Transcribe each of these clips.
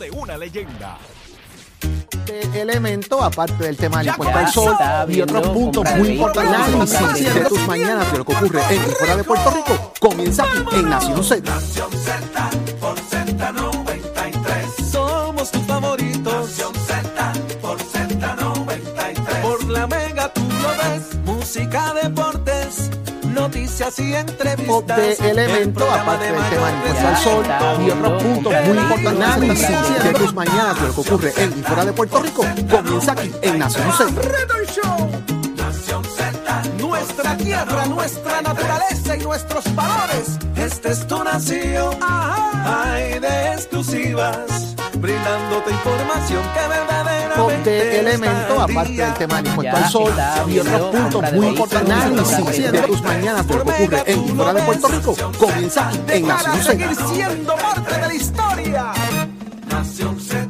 de una leyenda. de elemento, aparte del tema del impuesto al Ya sol y otros puntos muy importantes análisis de tus mañanas de lo que ocurre en y fuera de Puerto Rico comienza aquí en Nación Z. noticias y O entrevistas. de elemento, aparte del tema del impuesto al sol y otros puntos muy importantes de tus mañanas de lo que ocurre en y fuera de Puerto Rico comienza aquí en Nación Z. Nación Z. Nuestra tierra, nuestra naturaleza y nuestros valores. Esta es tu nación. Hay de exclusivas. Brindándote información que verdaderamente de elemento, aparte del tema impuesto al sol y otros puntos muy importantes análisis de tus mañanas de lo que ocurre en y fuera de Puerto Rico comienza en Nación seguir Z. siendo parte de la historia. Nación Z.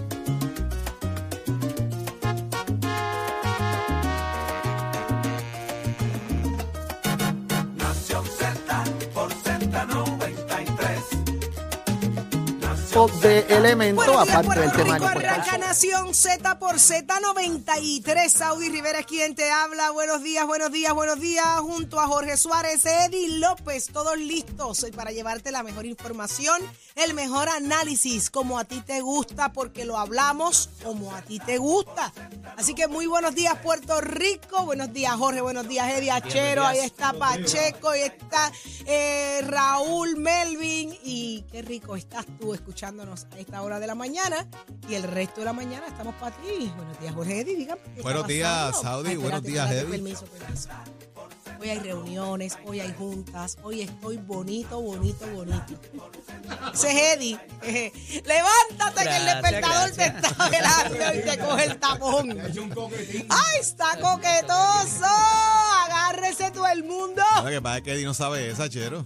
elemento, Buenos días, aparte del Puerto tema Rico, del al arranca. Nación Z por Z93. Saudi Rivera es quien te habla. Buenos días, buenos días, buenos días. Junto a Jorge Suárez, Eddie López, todos listos para llevarte la mejor información, el mejor análisis, como a ti te gusta, porque lo hablamos como a ti te gusta. Así que muy buenos días, Puerto Rico. Buenos días, Jorge. Buenos días, Eddie Achero. Ahí está Pacheco. Ahí está eh, Raúl Melvin. Y qué rico estás tú escuchándonos a esta hora de la mañana. Y el resto de la mañana estamos para ti. Buenos días, Jorge Eddie. Dígame. ¿qué está Buenos días, pasando? Saudi. Buenos días. Permiso, permiso. Hoy hay reuniones, hoy hay juntas, hoy estoy bonito, bonito, bonito. Ese es Eddie. Levántate que el Gracias, despertador te gracias. está velando y te coge el tapón. ¡Ay, está coquetoso! Agárrese todo el mundo. Lo que pasa es que Eddie no sabe esa, Chero.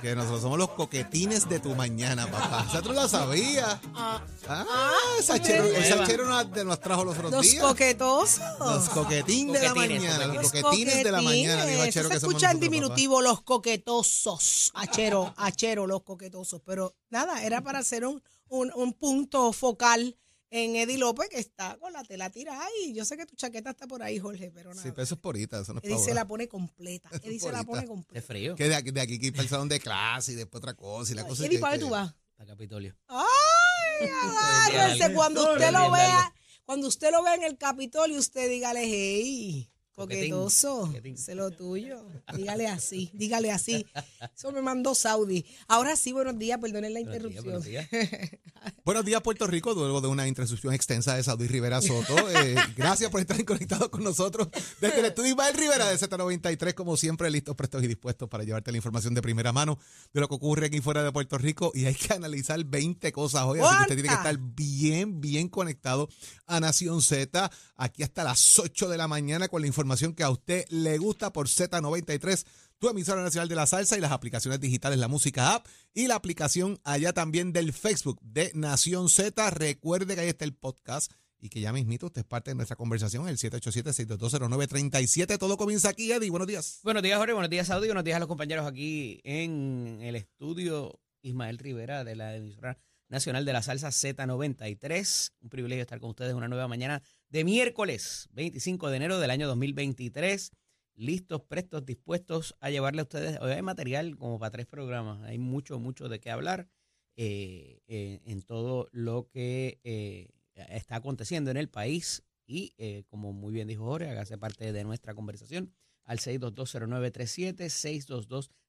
Que nosotros somos los coquetines de tu mañana, papá. Esa tú la sabías. Ah, Ah, esa Chero, esa Chero nos, nos trajo los otros los días. coquetosos. Los coquetines de la mañana. Los Los coquetines de la mañana. Eso se escucha en papá. diminutivo los coquetosos. Achero, achero, los coquetosos. Pero nada, era para hacer un, un, un punto focal en Eddie López, que está con la tela tirada. Y yo sé que tu chaqueta está por ahí, Jorge, pero nada. Sí, pero eso es porita, eso no es Eddie se la pone completa. Eddie se la pone De completa. frío. Que de aquí, de aquí que salón de clase y después otra cosa. Y la cosa es Eddie, ¿para dónde tú vas? Para Capitolio. ¡Ay, agárrese! Cuando usted lo vea, cuando usted lo vea en el Capitolio, usted dígale, hey, coquetoso, coquetín. sé lo tuyo. Dígale así, dígale así. Eso me mandó Saudi. Ahora sí, buenos días, perdonen la Buenos días, interrupción. buenos días. Buenos días, Puerto Rico, luego de una introducción extensa de Saudi Rivera Soto. Eh, gracias por estar conectados con nosotros desde el estudio Ismael Rivera de Z93, como siempre, listos, prestos y dispuestos para llevarte la información de primera mano de lo que ocurre aquí fuera de Puerto Rico. Y hay que analizar 20 cosas hoy, así que usted tiene que estar bien, bien conectado a Nación Z, aquí hasta las 8 de la mañana con la información que a usted le gusta por Z93 tu emisora nacional de la salsa y las aplicaciones digitales, la música app y la aplicación allá también del Facebook de Nación Z. Recuerde que ahí está el podcast y que ya mismito usted es parte de nuestra conversación, el 787-6220937. Todo comienza aquí, Eddie. Buenos días. Buenos días, Jorge. Buenos días, Saudi. Buenos días a los compañeros aquí en el estudio Ismael Rivera de la emisora nacional de la salsa Z93. Un privilegio estar con ustedes una nueva mañana de miércoles 25 de enero del año 2023. Listos, prestos, dispuestos a llevarle a ustedes. Hoy hay material como para tres programas. Hay mucho, mucho de qué hablar eh, en todo lo que eh, está aconteciendo en el país. Y eh, como muy bien dijo Jorge, hágase parte de nuestra conversación al 6220937,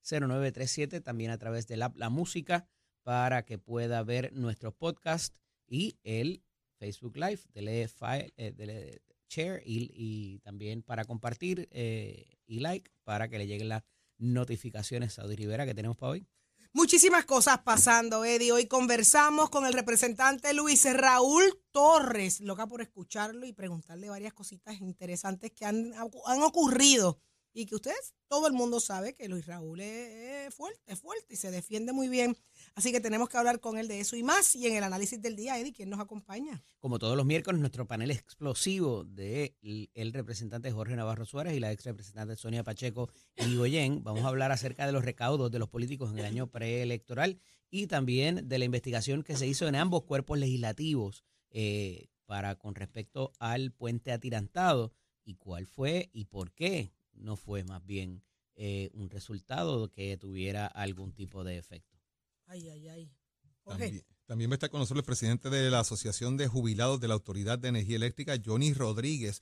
6220937, también a través del app La Música para que pueda ver nuestro podcast y el Facebook Live, dele, file, eh, dele share y, y también para compartir eh, y like para que le lleguen las notificaciones a Rivera que tenemos para hoy. Muchísimas cosas pasando, Eddie. Hoy conversamos con el representante Luis Raúl Torres, loca por escucharlo y preguntarle varias cositas interesantes que han, han ocurrido y que ustedes, todo el mundo sabe que Luis Raúl es, fuerte, es fuerte y se defiende muy bien. Así que tenemos que hablar con él de eso y más. Y en el análisis del día, Eddie, ¿quién nos acompaña? Como todos los miércoles, nuestro panel explosivo de el representante Jorge Navarro Suárez y la ex representante Sonia Pacheco y Goyen. Vamos a hablar acerca de los recaudos de los políticos en el año preelectoral y también de la investigación que se hizo en ambos cuerpos legislativos eh, para con respecto al puente atirantado y cuál fue y por qué no fue más bien eh, un resultado que tuviera algún tipo de efecto. Ay, ay, ay. También, también va a estar con nosotros el presidente de la Asociación de Jubilados de la Autoridad de Energía Eléctrica, Johnny Rodríguez.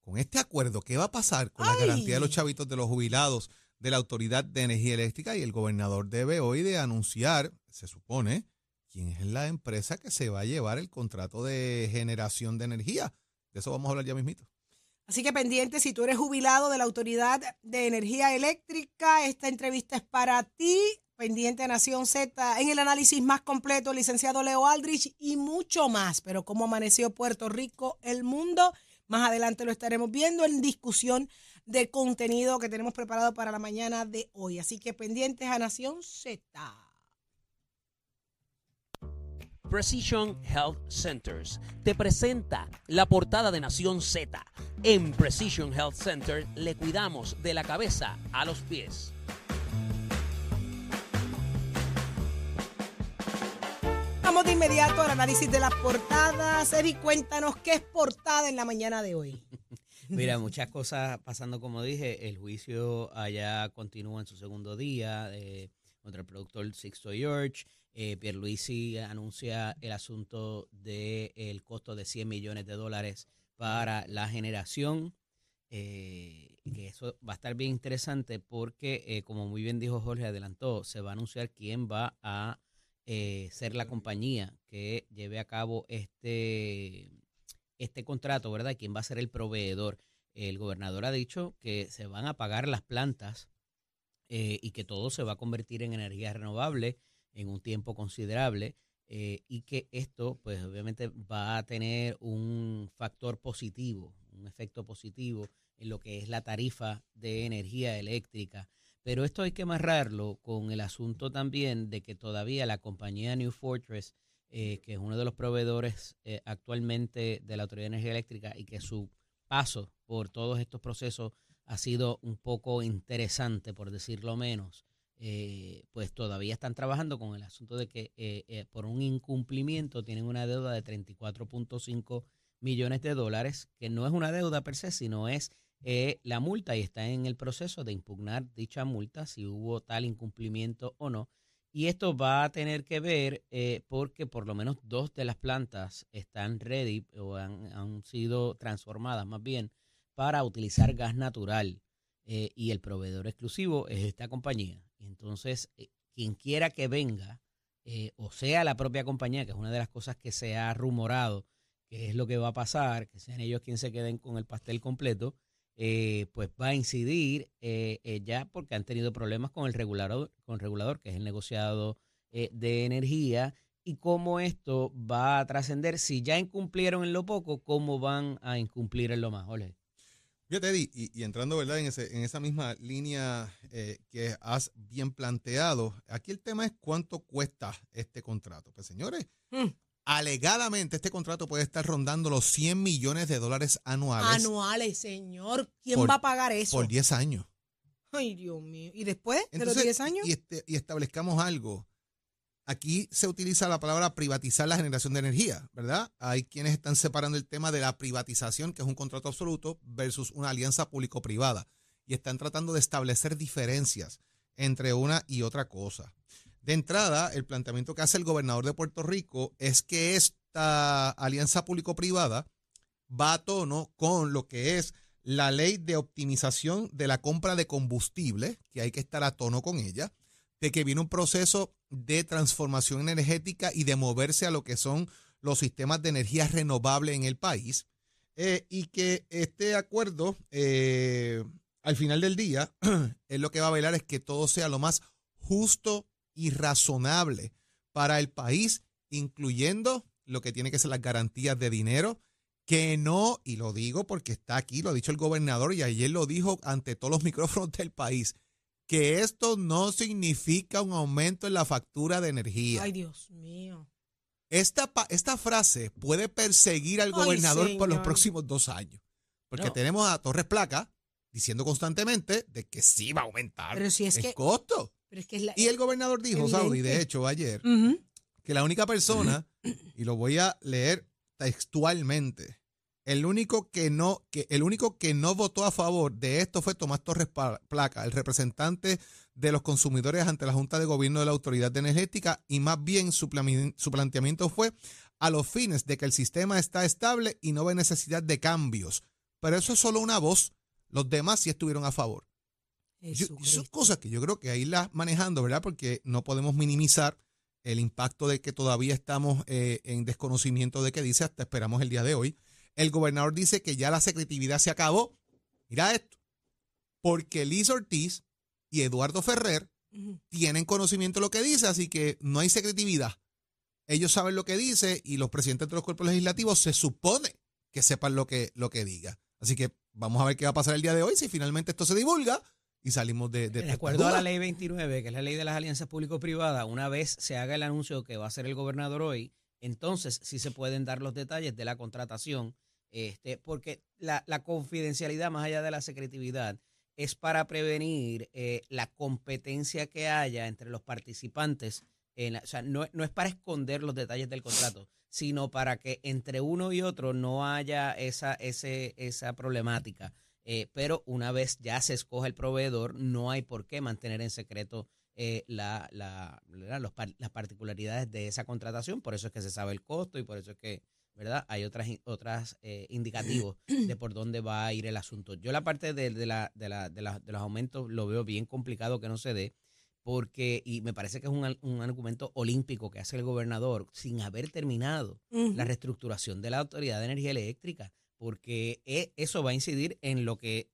Con este acuerdo, ¿qué va a pasar con la garantía de los chavitos de los jubilados de la Autoridad de Energía Eléctrica? Y el gobernador debe hoy de anunciar, se supone, quién es la empresa que se va a llevar el contrato de generación de energía. De eso vamos a hablar ya mismito. Así que pendiente, si tú eres jubilado de la Autoridad de Energía Eléctrica, esta entrevista es para ti. Pendiente Nación Z en el análisis más completo, licenciado Leo Aldrich y mucho más. Pero cómo amaneció Puerto Rico, el mundo, más adelante lo estaremos viendo en discusión de contenido que tenemos preparado para la mañana de hoy. Así que pendientes a Nación Z. Precision Health Centers te presenta la portada de Nación Z. En Precision Health Center le cuidamos de la cabeza a los pies. Vamos de inmediato al análisis de las portadas. Eri, cuéntanos qué es portada en la mañana de hoy. Mira, muchas cosas pasando, como dije, el juicio allá continúa en su segundo día eh, contra el productor Sixto George. Eh, Pierluisi anuncia el asunto del costo de 100 millones de dólares para la generación. eh, eso va a estar bien interesante porque, eh, como muy bien dijo Jorge, adelantó, se va a anunciar quién va a eh, ser la compañía que lleve a cabo este, este contrato, ¿verdad? ¿Quién va a ser el proveedor? El gobernador ha dicho que se van a pagar las plantas y que todo se va a convertir en energía renovable en un tiempo considerable eh, y que esto, pues obviamente va a tener un factor positivo, un efecto positivo en lo que es la tarifa de energía eléctrica. Pero esto hay que amarrarlo con el asunto también de que todavía la compañía New Fortress, eh, que es uno de los proveedores eh, actualmente de la Autoridad de Energía Eléctrica y que su paso por todos estos procesos ha sido un poco interesante, por decirlo menos, eh, pues todavía están trabajando con el asunto de que eh, eh, por un incumplimiento tienen una deuda de 34.5 millones de dólares, que no es una deuda per se, sino es eh, la multa y está en el proceso de impugnar dicha multa, si hubo tal incumplimiento o no. Y esto va a tener que ver eh, porque por lo menos dos de las plantas están ready o han, sido transformadas más bien para utilizar gas natural eh, y el proveedor exclusivo es esta compañía. Y entonces, eh, quien quiera que venga, eh, o sea la propia compañía, que es una de las cosas que se ha rumorado, que es lo que va a pasar, que sean ellos quienes se queden con el pastel completo, eh, pues va a incidir ya porque han tenido problemas con el regulador, con el regulador que es el negociado de energía, y cómo esto va a trascender, si ya incumplieron en lo poco, cómo van a incumplir en lo más. Jorge. Fíjate, Eddie, y, y entrando ¿verdad? En, ese, en esa misma línea eh, que has bien planteado, aquí el tema es cuánto cuesta este contrato. Pues señores, Mm. alegadamente este contrato puede estar rondando los 100 millones de dólares anuales Anuales, señor. ¿Quién Por- va a pagar eso? por 10 años. Ay, Dios mío. ¿Y después de los Entonces, 10 años? Y, este- y establezcamos algo. Aquí se utiliza la palabra privatizar la generación de energía, ¿verdad? Hay quienes están separando el tema de la privatización, que es un contrato absoluto, versus una alianza público-privada. Y están tratando de establecer diferencias entre una y otra cosa. De entrada, el planteamiento que hace el gobernador de Puerto Rico es que esta alianza público-privada va a tono con lo que es la ley de optimización de la compra de combustible, que hay que estar a tono con ella, de que viene un proceso de transformación energética y de moverse a lo que son los sistemas de energía renovable en el país eh, y que este acuerdo, eh, al final del día, es lo que va a velar es que todo sea lo más justo y razonable para el país, incluyendo lo que tiene que ser las garantías de dinero, que no, y lo digo porque está aquí, lo ha dicho el gobernador y ayer lo dijo ante todos los micrófonos del país, que esto no significa un aumento en la factura de energía. Ay, Dios mío. Esta, esta frase puede perseguir al Ay, gobernador por los próximos dos años. Porque No. tenemos a Torres Placa diciendo constantemente de que sí va a aumentar Pero si es el que- costo. Pero es que es la. Y el gobernador dijo, Evidente. Saudi, de hecho, ayer, que la única persona, y lo voy a leer textualmente, el único que no, que el único que no votó a favor de esto fue Tomás Torres Placa, el representante de los consumidores ante la Junta de Gobierno de la Autoridad Energética, y más bien su, plami- su planteamiento fue a los fines de que el sistema está estable y no ve necesidad de cambios. Pero eso es solo una voz. Los demás sí estuvieron a favor. Yo- son cosas que yo creo que ahí las manejando, ¿verdad? Porque no podemos minimizar el impacto de que todavía estamos eh, en desconocimiento de qué dice, hasta esperamos el día de hoy. El gobernador dice que ya la secretividad se acabó. Mira esto. Porque Liz Ortiz y Eduardo Ferrer tienen conocimiento de lo que dice, así que no hay secretividad. Ellos saben lo que dice y los presidentes de los cuerpos legislativos se supone que sepan lo que, lo que diga. Así que vamos a ver qué va a pasar el día de hoy si finalmente esto se divulga y salimos de, de, De acuerdo a la ley 29, que es la ley de las alianzas público-privadas, una vez se haga el anuncio que va a hacer el gobernador hoy, entonces sí se pueden dar los detalles de la contratación, este, porque la, la confidencialidad más allá de la secretividad es para prevenir eh, la competencia que haya entre los participantes. En o sea, no, no es para esconder los detalles del contrato, sino para que entre uno y otro no haya esa, ese, esa problemática. Eh, pero una vez ya se escoge el proveedor, no hay por qué mantener en secreto eh, la, la-. Los las particularidades de esa contratación. Por eso es que se sabe el costo y por eso es que ¿verdad? hay otras, otras eh, indicativos de por dónde va a ir el asunto. Yo la parte de, de la, de, la, de, la- de los aumentos lo veo bien complicado que no se dé porque, y me parece que es un, un argumento olímpico que hace el gobernador sin haber terminado la reestructuración de la Autoridad de Energía Eléctrica, porque e- eso va a incidir en lo que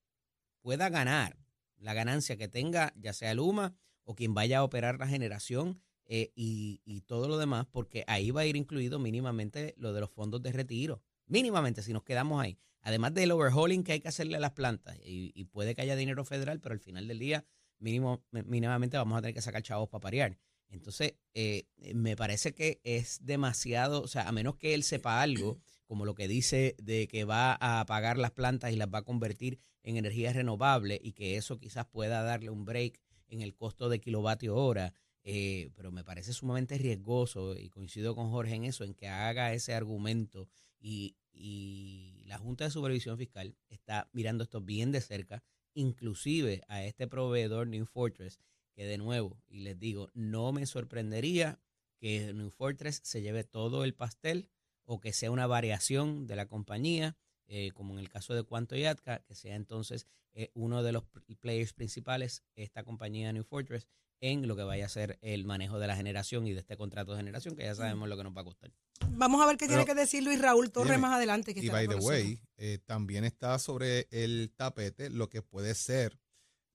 pueda ganar, la ganancia que tenga ya sea Luma o quien vaya a operar la generación eh, y, y todo lo demás, porque ahí va a ir incluido mínimamente lo de los fondos de retiro, mínimamente si nos quedamos ahí. Además del overhauling que hay que hacerle a las plantas, y, y puede que haya dinero federal, pero al final del día mínimo, mínimamente vamos a tener que sacar chavos para parear. Entonces, eh, me parece que es demasiado, o sea, a menos que él sepa algo, como lo que dice de que va a apagar las plantas y las va a convertir en energía renovable y que eso quizás pueda darle un break en el costo de kilovatio hora, eh, pero me parece sumamente riesgoso y coincido con Jorge en eso, en que haga ese argumento y, y la Junta de Supervisión Fiscal está mirando esto bien de cerca, inclusive a este proveedor New Fortress, que de nuevo, y les digo, no me sorprendería que New Fortress se lleve todo el pastel o que sea una variación de la compañía, eh, como en el caso de Cuanto y Atka, que sea entonces eh, uno de los players principales, esta compañía New Fortress, en lo que vaya a ser el manejo de la generación y de este contrato de generación, que ya sabemos lo que nos va a costar. Vamos a ver qué Pero- tiene que decir Luis Raúl Torres más adelante. Que Y by the way, eh, también está sobre el tapete lo que puede ser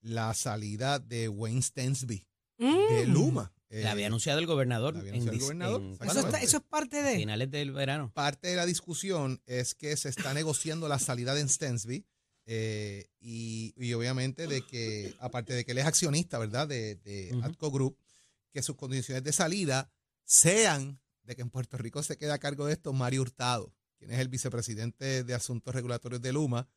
la salida de Wayne Stensby de Mm. Luma. Eh, la había anunciado el gobernador, la había en anunciado el gobernador, en Eso, está- eso es parte de. finales del verano. parte de la discusión es que se está negociando la salida de Stensby eh, y, y obviamente de que, aparte de que él es accionista, ¿verdad? De, de. Atco Group, que sus condiciones de salida sean de que en Puerto Rico se quede a cargo de esto Mario Hurtado, quien es el vicepresidente de Asuntos Regulatorios de Luma,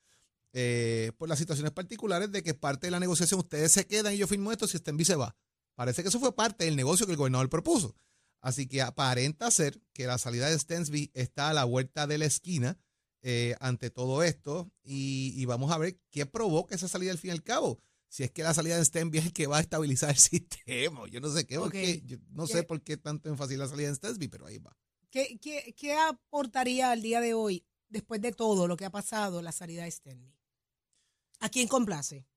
eh, por las situaciones particulares de que parte de la negociación ustedes se quedan y yo firmo esto si Stensby se va. Parece que eso fue parte del negocio que el gobernador propuso. Así que aparenta ser que la salida de Stensby está a la vuelta de la esquina eh, ante todo esto y, y vamos a ver qué provoca esa salida al fin y al cabo. Si es que la salida de Stensby es el que va a estabilizar el sistema. Yo no sé qué, porque yo no ¿Qué? sé por qué tanto énfasis la salida de Stensby, pero ahí va. ¿Qué, qué, qué aportaría al día de hoy, después de todo lo que ha pasado, la salida de Stanley? ¿A quién complace?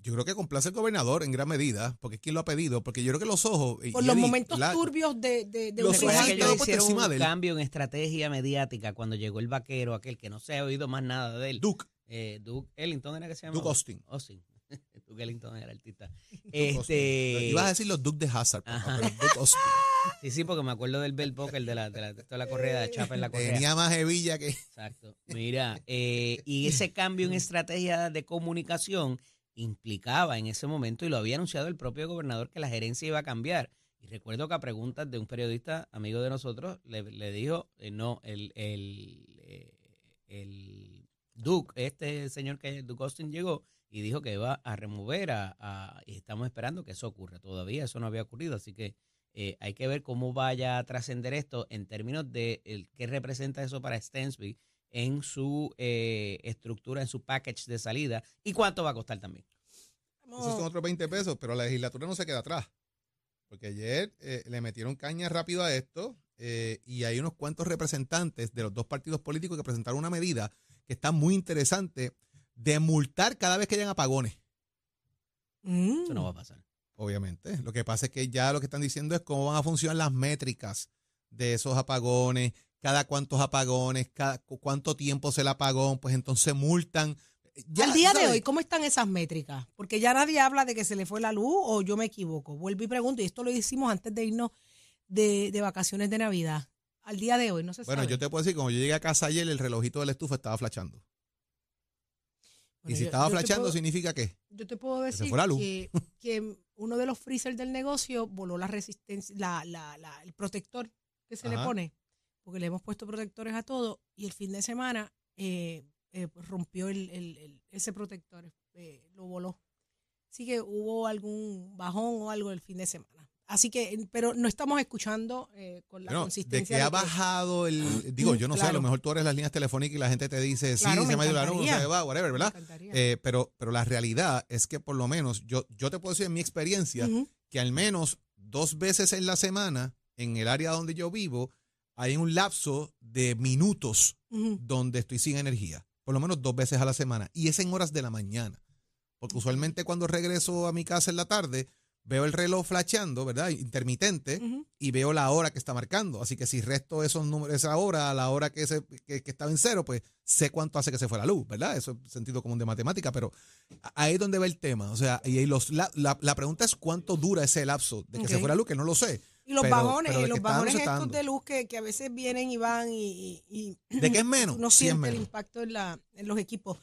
Yo creo que complace el gobernador en gran medida, porque es quien lo ha pedido, porque yo creo que los ojos... Por y los Eddie, momentos la- turbios de, de, de Los ojos que ellos hicieron un de él. cambio en estrategia mediática cuando llegó el vaquero, aquel que no se ha oído más nada de él. Duke, Eh, Duke Ellington era que se llama. Duke Austin. Austin. Duke Ellington era artista. Este, Ibas a decir los Duke de Hazard, Ajá. pero Duke Austin. Sí, sí, porque me acuerdo del bell buckle de la, de la, de toda la correa de chapa en la correa. Tenía más hebilla que... Exacto. Mira, eh, y ese cambio en estrategia de comunicación implicaba en ese momento, y lo había anunciado el propio gobernador, que la gerencia iba a cambiar. Y recuerdo que a preguntas de un periodista amigo de nosotros, le, dijo, eh, no, el, el, eh, el Duke, este señor que Duke Austin llegó, y dijo que iba a remover a, a- y estamos esperando que eso ocurra. Todavía eso no había ocurrido, así que eh, hay que ver cómo vaya a trascender esto en términos de el, qué representa eso para Stensby en su eh, estructura, en su package de salida y cuánto va a costar también. Esos son otros 20 pesos, pero la legislatura no se queda atrás. Porque ayer eh, le metieron caña rápido a esto eh, y hay unos cuantos representantes de los dos partidos políticos que presentaron una medida que está muy interesante de multar cada vez que hayan apagones. Mm. Eso no va a pasar. Obviamente. Lo que pasa es que ya lo que están diciendo es cómo van a funcionar las métricas de esos apagones, cada cuántos apagones, cada cu- cuánto tiempo se el apagón, pues entonces multan. Ya, Al día de hoy, ¿cómo están esas métricas? Porque ya nadie habla de que se le fue la luz o yo me equivoco. Vuelvo y pregunto, y esto lo hicimos antes de irnos de, de vacaciones de Navidad. Al día de hoy, no se Bueno, sabe. yo te puedo decir, cuando yo llegué a casa ayer, el relojito de la estufa estaba flashando. Bueno, y si yo- estaba yo puedo- ¿significa qué? Yo te puedo decir fue la luz. que, que uno de los freezers del negocio voló la resistencia, la, la, la- el protector que se le pone, porque le hemos puesto protectores a todo y el fin de semana eh, eh, pues, rompió el, el- el- ese protector, eh, lo voló. Así que hubo algún bajón o algo el fin de semana. Así que, pero no estamos escuchando eh, con la de consistencia. que ha de que- bajado el. Digo, yo no sé, a lo mejor tú eres las líneas telefónicas y la gente te dice, sí, Claro, se me ha ido la luz, se va, whatever, ¿verdad? Eh, pero, pero la realidad es que por lo menos, yo, yo te puedo decir en mi experiencia, que al menos dos veces en la semana, en el área donde yo vivo, hay un lapso de minutos donde estoy sin energía. Por lo menos dos veces a la semana. Y es en horas de la mañana. Porque usualmente cuando regreso a mi casa en la tarde, veo el reloj flasheando, ¿verdad? Intermitente y veo la hora que está marcando. Así que si resto esos números, esa hora a la hora que, se, que, que estaba en cero, pues sé cuánto hace que se fue la luz, ¿verdad? Eso es sentido común de matemática, pero ahí es donde va el tema. O sea, y los, la, la, la pregunta es cuánto dura ese lapso de que se fue la luz, que no lo sé. Y los Pero- bajones, pero y los bajones estos de luz que, que a veces vienen y van y, y- y ¿De qué es menos? no Sí siente el impacto en, la, en los equipos.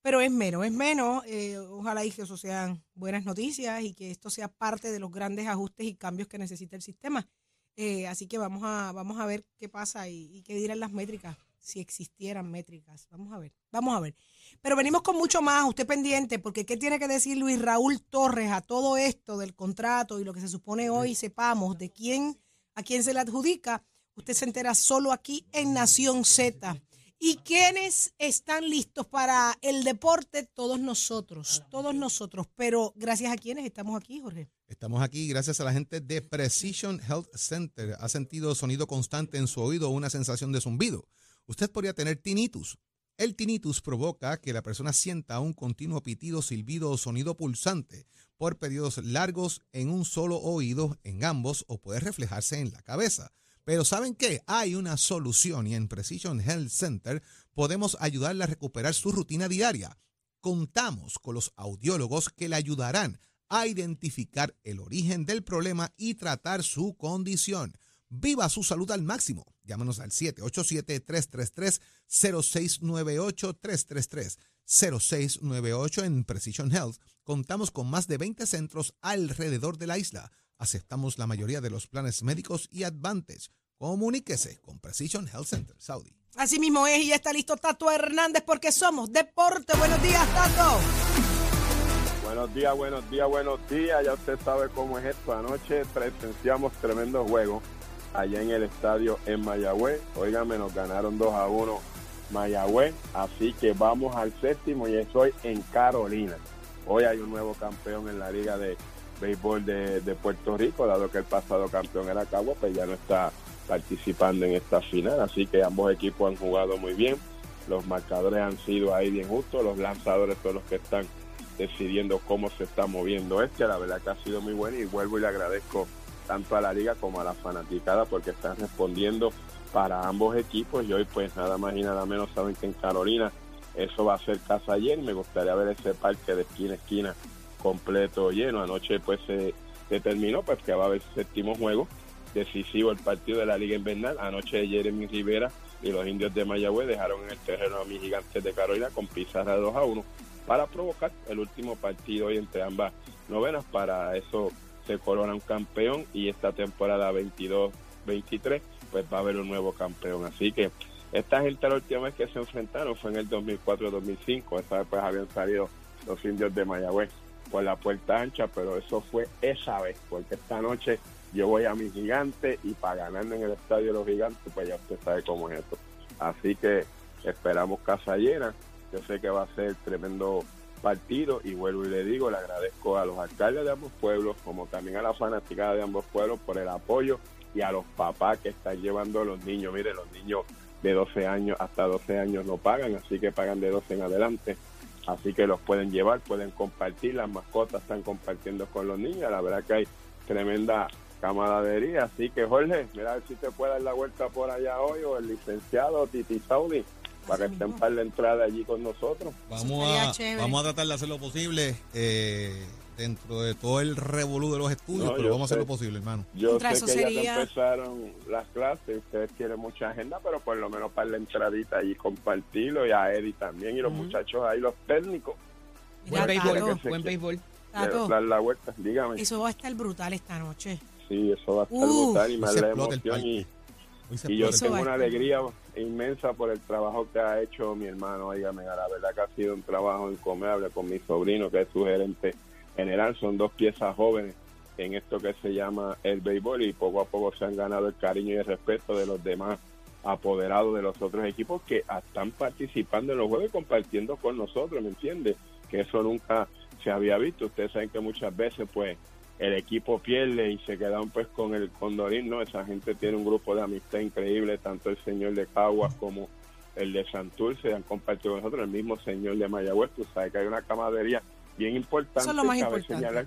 Pero es menos, es menos. eh, ojalá y que eso sean buenas noticias y que esto sea parte de los grandes ajustes y cambios que necesita el sistema. Eh, así que vamos a, vamos a ver qué pasa y, y qué dirán las métricas, si existieran métricas. Vamos a ver, vamos a ver. Pero venimos con mucho más, usted pendiente, porque ¿qué tiene que decir Luis Raúl Torres a todo esto del contrato y lo que se supone hoy sepamos de quién, a quién se le adjudica? Usted se entera solo aquí en Nación Z. ¿Y quiénes están listos para el deporte? Todos nosotros, todos nosotros. Pero gracias a quienes estamos aquí, Jorge. Estamos aquí gracias a la gente de Precision Health Center. ¿Ha sentido sonido constante en su oído una sensación de zumbido? Usted podría tener tinnitus. El tinnitus provoca que la persona sienta un continuo pitido, silbido o sonido pulsante por periodos largos en un solo oído, en ambos, o puede reflejarse en la cabeza. Pero ¿saben qué? Hay una solución y en Precision Health Center podemos ayudarle a recuperar su rutina diaria. Contamos con los audiólogos que le ayudarán a identificar el origen del problema y tratar su condición. Viva su salud al máximo. Llámanos al 787-333-0698-333-0698 en Precision Health. Contamos con más de 20 centros alrededor de la isla. Aceptamos la mayoría de los planes médicos y Advantage. Comuníquese con Precision Health Center Saudi. Así mismo es, y ya está listo Tato Hernández porque somos deporte. Buenos días, Tato. Buenos días, buenos días, buenos días. Ya usted sabe cómo es esto. Anoche presenciamos tremendo juego allá en el estadio en Mayagüez. Óigame, nos ganaron 2 a 1 Mayagüez. Así que vamos al séptimo y eso hoy en Carolina. Hoy hay un nuevo campeón en la Liga de Béisbol de, de Puerto Rico, dado que el pasado campeón era Cabo, pues ya no está participando en esta final. Así que ambos equipos han jugado muy bien. Los marcadores han sido ahí bien justos. Los lanzadores son los que están decidiendo cómo se está moviendo este. La verdad que ha sido muy bueno y vuelvo y le agradezco tanto a la liga como a la fanaticada porque están respondiendo para ambos equipos y hoy pues nada más y nada menos saben que en Carolina eso va a ser casa llena. Me gustaría ver ese parque de esquina a esquina completo lleno. Anoche pues se determinó pues que va a haber séptimo juego decisivo el partido de la Liga Invernal. Anoche Jeremy Rivera y los indios de Mayagüez dejaron en el terreno a mis gigantes de Carolina con pizarra de 2 a 1 para provocar el último partido hoy entre ambas novenas. Para eso se corona un campeón y esta temporada 22-23 pues va a haber un nuevo campeón. Así que esta gente la última vez que se enfrentaron fue en el 2004-2005. Esa vez pues habían salido los indios de Mayagüez por la puerta ancha, pero eso fue esa vez, porque esta noche yo voy a mi gigante y para ganarme en el estadio de los gigantes, pues ya usted sabe cómo es esto. Así que esperamos casa llena. Yo sé que va a ser tremendo partido y vuelvo y le digo, le agradezco a los alcaldes de ambos pueblos, como también a la fanaticada de ambos pueblos por el apoyo y a los papás que están llevando a los niños. Mire, los niños de 12 años hasta 12 años no pagan, así que pagan de 12 en adelante. Así que los pueden llevar, pueden compartir, las mascotas están compartiendo con los niños. La verdad que hay tremenda camaradería. Así que Jorge, mira a ver si te puede dar la vuelta por allá hoy o el licenciado Titi Saudi para que estén para la entrada allí con nosotros. Vamos a, vamos a tratar de hacer lo posible eh, dentro de todo el revolú de los estudios, No, pero vamos a hacer lo posible, hermano. Yo Contra sé que ya sería- que empezaron las clases, ustedes tienen mucha agenda, pero por lo menos para la entradita allí compartirlo y a Eddie también y los muchachos ahí, los técnicos, Mira, Buen béisbol, buen béisbol. de Tato, dar la vuelta. Dígame, eso va a estar brutal esta noche. sí, eso va a estar Uh. brutal y más la emoción y, y yo tengo una alegría inmensa por el trabajo que ha hecho mi hermano, oígame, la verdad que ha sido un trabajo encomiable con mi sobrino que es su gerente general, son dos piezas jóvenes en esto que se llama el béisbol y poco a poco se han ganado el cariño y el respeto de los demás apoderados de los otros equipos que están participando en los juegos y compartiendo con nosotros, ¿me entiende? Que eso nunca se había visto. Ustedes saben que muchas veces, pues, el equipo pierde y se quedan, pues, con el Condorín, ¿no? Esa gente tiene un grupo de amistad increíble, tanto el señor de Caguas como el de Santurce han compartido con nosotros, el mismo señor de Mayagüez, tú sabes que hay una camaradería bien importante. Eso es lo más cabe importante. señalar.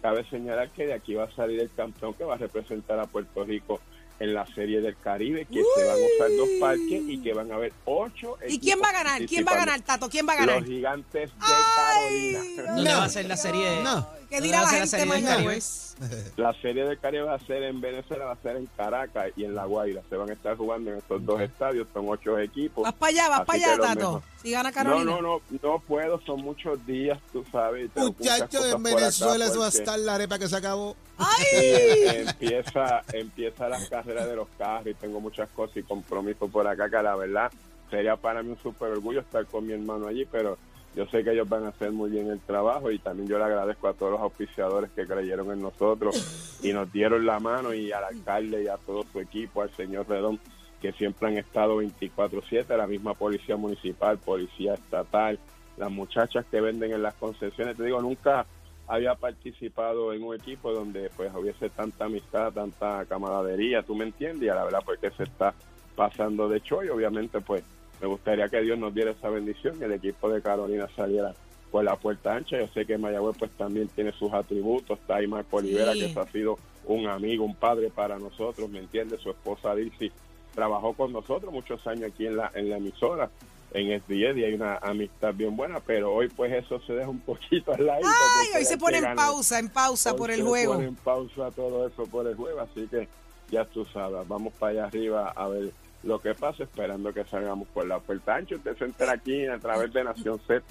Cabe señalar que de aquí va a salir el campeón que va a representar a Puerto Rico en la Serie del Caribe, que se van a usar dos parques y que van a haber ocho ¿Y quién va a ganar? ¿Quién va a ganar, Tato? ¿Quién va a ganar? Los gigantes de Ay, Carolina. ¿Dónde No. va a ser la serie? No. ¿Qué ¿Dónde dirá la gente mañana? La Serie del Caribe va a ser en Venezuela, va a ser en Caracas y en La Guaira. Se van a estar jugando en estos dos estadios, son ocho equipos. Vas para allá, vas para allá, Tato. Si gana No, Carolina. no, no, no puedo, son muchos días, tú sabes. Muchachos, en Venezuela eso va a estar la arepa que se acabó. ¡Ay! empieza empieza las carreras de los carros y tengo muchas cosas y compromisos por acá que la verdad sería para mí un súper orgullo estar con mi hermano allí, pero yo sé que ellos van a hacer muy bien el trabajo y también yo le agradezco a todos los auspiciadores que creyeron en nosotros y nos dieron la mano y al alcalde y a todo su equipo, al señor Redón, que siempre han estado 24/7, la misma policía municipal, policía estatal, las muchachas que venden en las concesiones, te digo, nunca había participado en un equipo donde pues hubiese tanta amistad, tanta camaradería, tú me entiendes, y a la verdad pues que se está pasando de show y obviamente pues me gustaría que Dios nos diera esa bendición y el equipo de Carolina saliera por la puerta ancha. Yo sé que Mayagüez pues también tiene sus atributos, está ahí Marco Olivera Sí. que ha sido un amigo, un padre para nosotros, ¿me entiendes? Su esposa Dilcy trabajó con nosotros muchos años aquí en la, en la emisora, en SBS, y hay una amistad bien buena, pero hoy pues eso se deja un poquito al lado. Ay, hoy se pone en pausa, en pausa por el juego. Pone en pausa todo eso por el juego, así que ya tú sabes, vamos para allá arriba a ver lo que pasa, esperando que salgamos por la puerta ancha. Usted se entera aquí a través de Nación Z.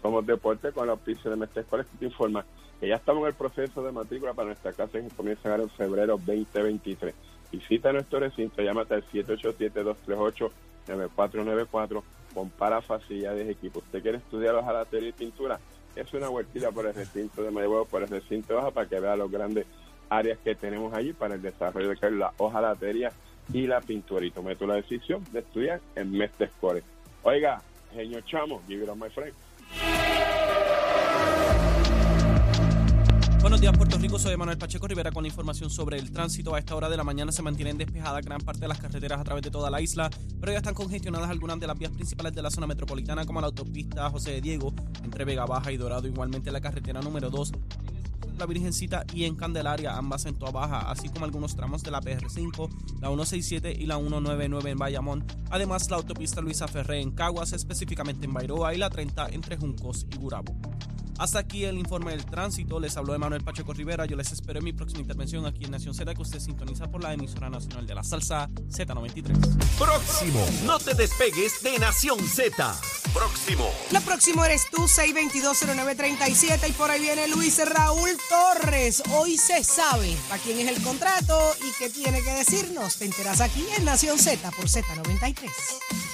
Somos Deporte con la auspicio de Mestre que te informa que ya estamos en el proceso de matrícula para nuestra clase que comienza en febrero 2023. Visita nuestro recinto, llámate al 787-238-9494, compara facilidades de equipo. ¿Usted quiere estudiar hojalatería y pintura? Es una vueltita por el recinto de Mayagüez, por el recinto de Baja, para que vea los grandes áreas que tenemos allí para el desarrollo de la hojalatería y la pintura. Y la decisión de estudiar en Mestre Escolar. Oiga, genio chamo, give it up, my friend. Buenos días, Puerto Rico. Soy Manuel Pacheco Rivera con información sobre el tránsito. A esta hora de la mañana se mantienen despejadas gran parte de las carreteras a través de toda la isla, pero ya están congestionadas algunas de las vías principales de la zona metropolitana, como la autopista José de Diego, entre Vega Baja y Dorado, igualmente la carretera número 2. La Virgencita y en Candelaria, ambas en Toa Baja, así como algunos tramos de la PR5, la 167 y la 199 en Bayamón. Además, la autopista Luisa Ferré en Caguas, específicamente en Bairoa, y la 30 entre Juncos y Gurabo. Hasta aquí el informe del tránsito. Les habló Emanuel Pacheco Rivera. Yo les espero en mi próxima intervención aquí en Nación Z, que usted sintoniza por la emisora nacional de la salsa Z93. Próximo. No te despegues de Nación Z. Próximo. Lo próximo eres tú, 6220937 y por ahí viene Luis Raúl Torres. Hoy se sabe para quién es el contrato y qué tiene que decirnos. Te enteras aquí en Nación Z por Z93.